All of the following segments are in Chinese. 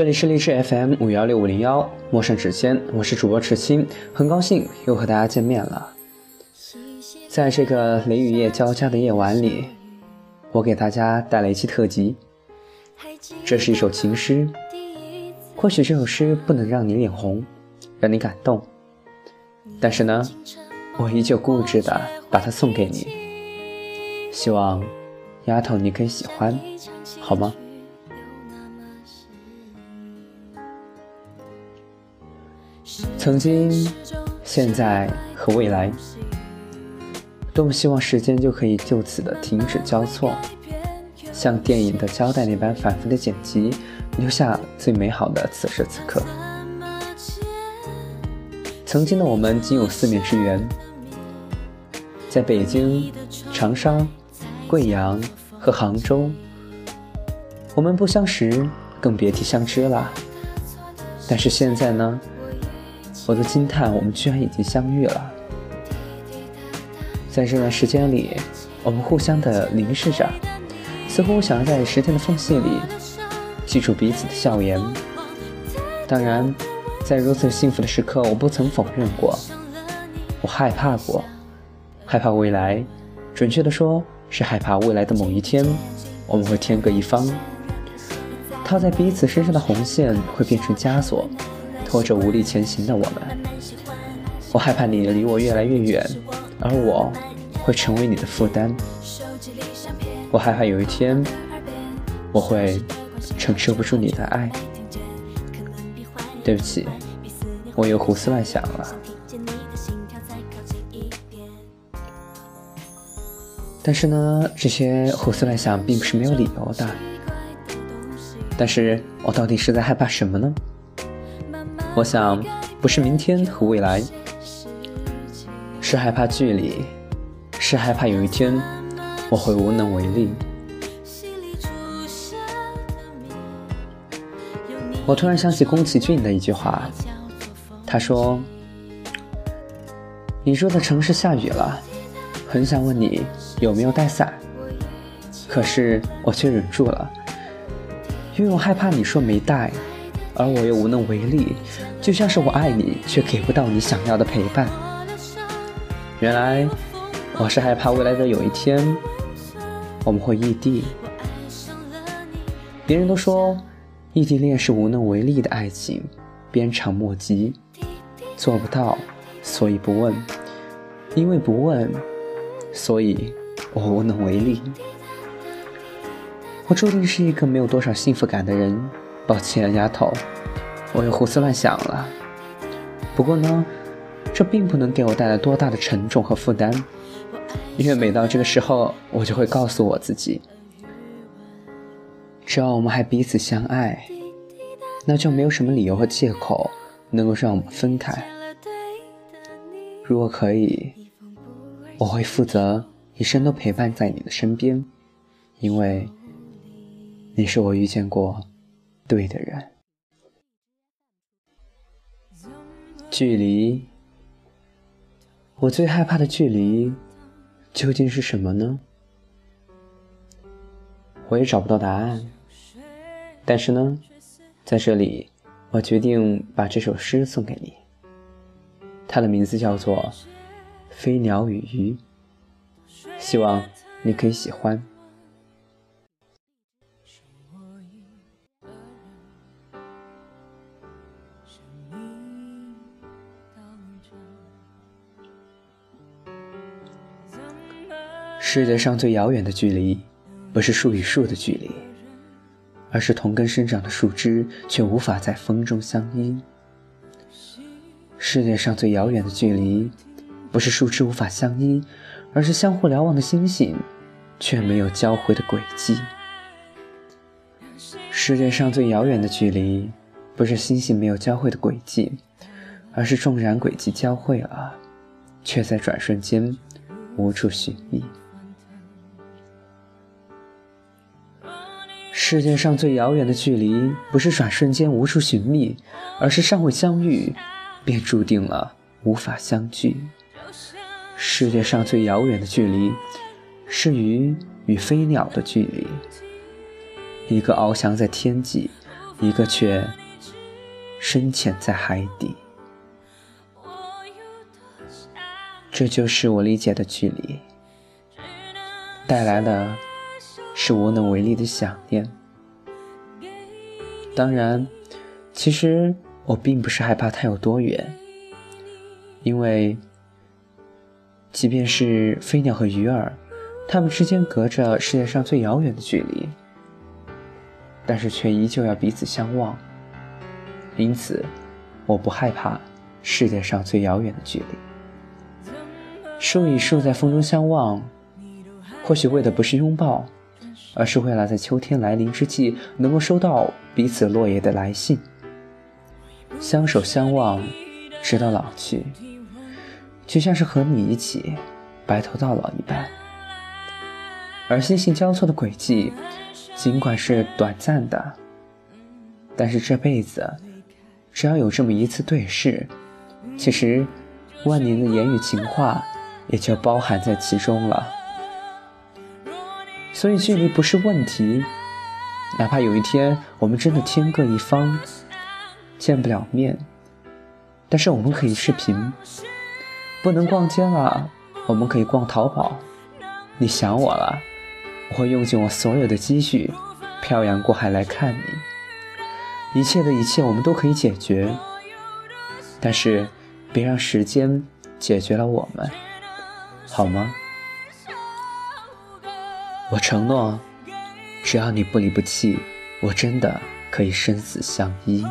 这里是励志 FM 五幺六五零幺，陌生指尖，我是主播池青，很高兴又和大家见面了。在这个雷雨夜交加的夜晚里，我给大家带来一期特辑。这是一首情诗，或许这首诗不能让你脸红，让你感动，但是呢，我依旧固执的把它送给你，希望丫头你可以喜欢，好吗？曾经、现在和未来，多么希望时间就可以就此的停止交错，像电影的胶带那般反复的剪辑，留下最美好的此时此刻。曾经的我们仅有四面之缘，在北京、长沙、贵阳和杭州，我们不相识，更别提相知了。但是现在呢？我都惊叹，我们居然已经相遇了。在这段时间里，我们互相的凝视着，似乎想要在时间的缝隙里记住彼此的笑颜。当然，在如此幸福的时刻，我不曾否认过，我害怕过，害怕未来，准确的说，是害怕未来的某一天，我们会天各一方，套在彼此身上的红线会变成枷锁。拖着无力前行的我们，我害怕你离我越来越远，而我会成为你的负担。我害怕有一天，我会承受不住你的爱。对不起，我又胡思乱想了。但是呢，这些胡思乱想并不是没有理由的。但是我到底是在害怕什么呢？我想，不是明天和未来，是害怕距离，是害怕有一天我会无能为力。我突然想起宫崎骏的一句话，他说：“你住的城市下雨了，很想问你有没有带伞，可是我却忍住了，因为我害怕你说没带。”而我又无能为力，就像是我爱你，却给不到你想要的陪伴。原来我是害怕未来的有一天，我们会异地。别人都说异地恋是无能为力的爱情，鞭长莫及，做不到，所以不问；因为不问，所以我无能为力。我注定是一个没有多少幸福感的人。抱歉，丫头，我又胡思乱想了。不过呢，这并不能给我带来多大的沉重和负担，因为每到这个时候，我就会告诉我自己：只要我们还彼此相爱，那就没有什么理由和借口能够让我们分开。如果可以，我会负责一生都陪伴在你的身边，因为你是我遇见过。对的人，距离，我最害怕的距离究竟是什么呢？我也找不到答案。但是呢，在这里，我决定把这首诗送给你。它的名字叫做《飞鸟与鱼》，希望你可以喜欢。世界上最遥远的距离，不是树与树的距离，而是同根生长的树枝却无法在风中相依。世界上最遥远的距离，不是树枝无法相依，而是相互瞭望的星星，却没有交汇的轨迹。世界上最遥远的距离，不是星星没有交汇的轨迹，而是纵然轨迹交汇了，却在转瞬间无处寻觅。世界上最遥远的距离，不是转瞬间无处寻觅，而是尚未相遇，便注定了无法相聚。世界上最遥远的距离，是鱼与飞鸟的距离。一个翱翔在天际，一个却深潜在海底。这就是我理解的距离，带来的是无能为力的想念。当然，其实我并不是害怕它有多远，因为即便是飞鸟和鱼儿，它们之间隔着世界上最遥远的距离，但是却依旧要彼此相望。因此，我不害怕世界上最遥远的距离。树与树在风中相望，或许为的不是拥抱。而是为了在秋天来临之际，能够收到彼此落叶的来信，相守相望，直到老去，就像是和你一起白头到老一般。而心性交错的轨迹，尽管是短暂的，但是这辈子，只要有这么一次对视，其实万年的言语情话，也就包含在其中了。所以距离不是问题，哪怕有一天我们真的天各一方，见不了面，但是我们可以视频。不能逛街了，我们可以逛淘宝。你想我了，我会用尽我所有的积蓄，漂洋过海来看你。一切的一切我们都可以解决，但是别让时间解决了我们，好吗？我承诺，只要你不离不弃，我真的可以生死相依。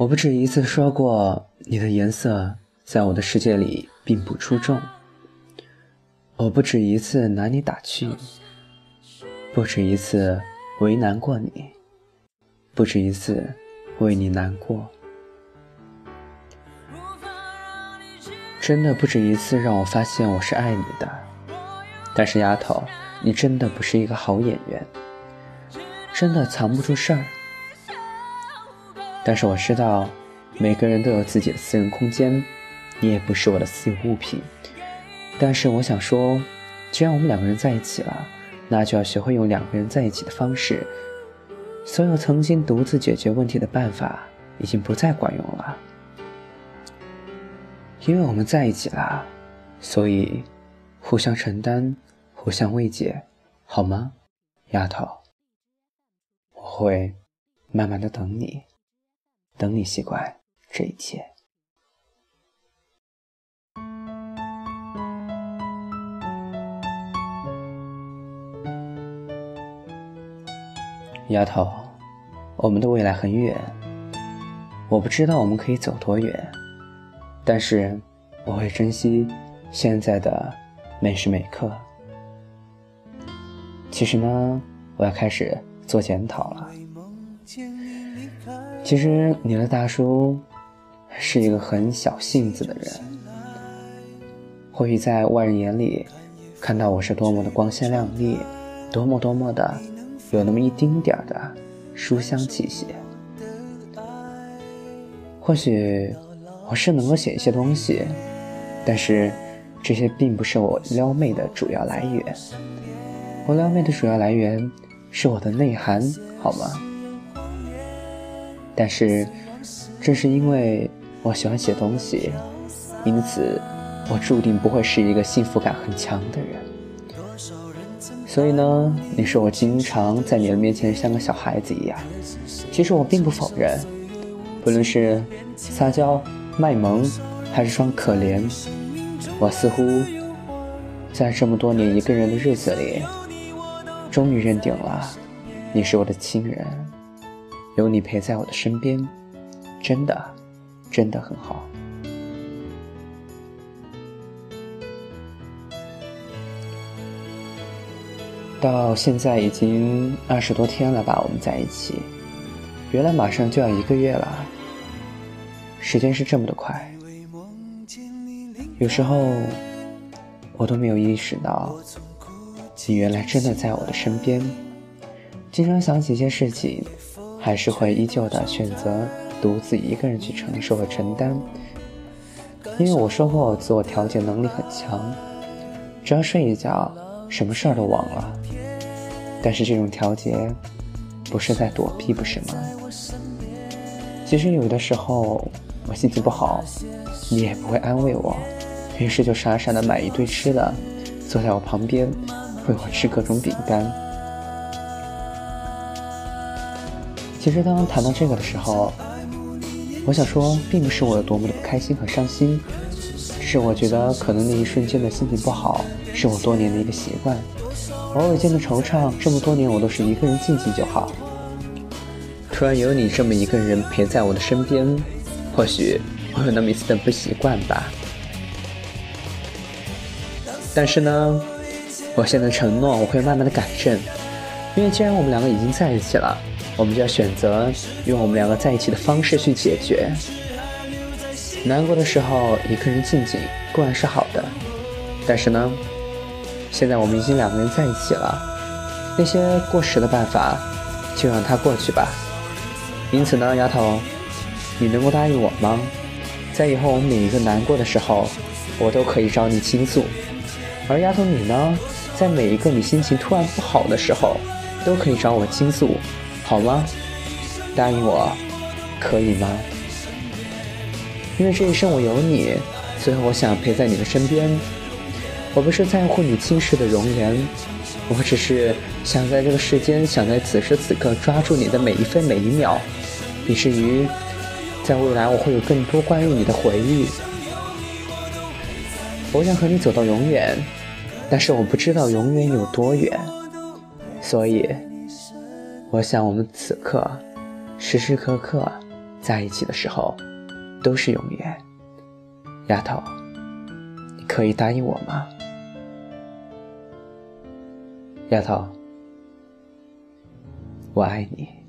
我不止一次说过，你的颜色在我的世界里并不出众。我不止一次拿你打趣，不止一次为难过你，不止一次为你难过，真的不止一次让我发现我是爱你的。但是丫头，你真的不是一个好演员，真的藏不住事儿。但是我知道，每个人都有自己的私人空间，你也不是我的私有物品。但是我想说，既然我们两个人在一起了，那就要学会用两个人在一起的方式。所有曾经独自解决问题的办法，已经不再管用了。因为我们在一起了，所以互相承担，互相慰藉，好吗，丫头？我会慢慢的等你。等你习惯这一切，丫头，我们的未来很远，我不知道我们可以走多远，但是我会珍惜现在的每时每刻。其实呢，我要开始做检讨了。其实你的大叔是一个很小性子的人，或许在外人眼里看到我是多么的光鲜亮丽，多么多么的有那么一丁点儿的书香气息。或许我是能够写一些东西，但是这些并不是我撩妹的主要来源。我撩妹的主要来源是我的内涵，好吗？但是，正是因为我喜欢写东西，因此我注定不会是一个幸福感很强的人。所以呢，你说我经常在你的面前像个小孩子一样，其实我并不否认。不论是撒娇、卖萌，还是装可怜，我似乎在这么多年一个人的日子里，终于认定了你是我的亲人。有你陪在我的身边真的真的很好。到现在已经二十多天了吧我们在一起。原来马上就要一个月了时间是这么的快。有时候我都没有意识到你原来真的在我的身边。经常想起一些事情还是会依旧的选择独自一个人去承受和承担。因为我说过，我自我调节能力很强，只要睡一觉，什么事儿都忘了。但是这种调节，不是在躲避，不是吗？其实有的时候我心情不好，你也不会安慰我，于是就傻傻的买一堆吃的，坐在我旁边，喂我吃各种饼干。其实当谈到这个的时候，我想说，并不是我有多么的不开心和伤心，是我觉得可能那一瞬间的心情不好，是我多年的一个习惯。偶尔间的惆怅，这么多年我都是一个人静静就好。突然有你这么一个人陪在我的身边，或许我有那么一丝的不习惯吧。但是呢，我现在承诺我会慢慢的改正，因为既然我们两个已经在一起了。我们就要选择用我们两个在一起的方式去解决。难过的时候，一个人静静固然是好的，但是呢，现在我们已经两个人在一起了，那些过时的办法就让它过去吧。因此呢，丫头，你能够答应我吗？在以后我们每一个难过的时候，我都可以找你倾诉；而丫头你呢，在每一个你心情突然不好的时候，都可以找我倾诉。好吗？答应我，可以吗？因为这一生我有你，所以我想陪在你的身边。我不是在乎你今世的容颜，我只是想在这个世间，想在此时此刻抓住你的每一分每一秒，以至于在未来我会有更多关于你的回忆。我想和你走到永远，但是我不知道永远有多远，所以。我想，我们此刻时时刻刻在一起的时候，都是永远。丫头，你可以答应我吗？丫头，我爱你。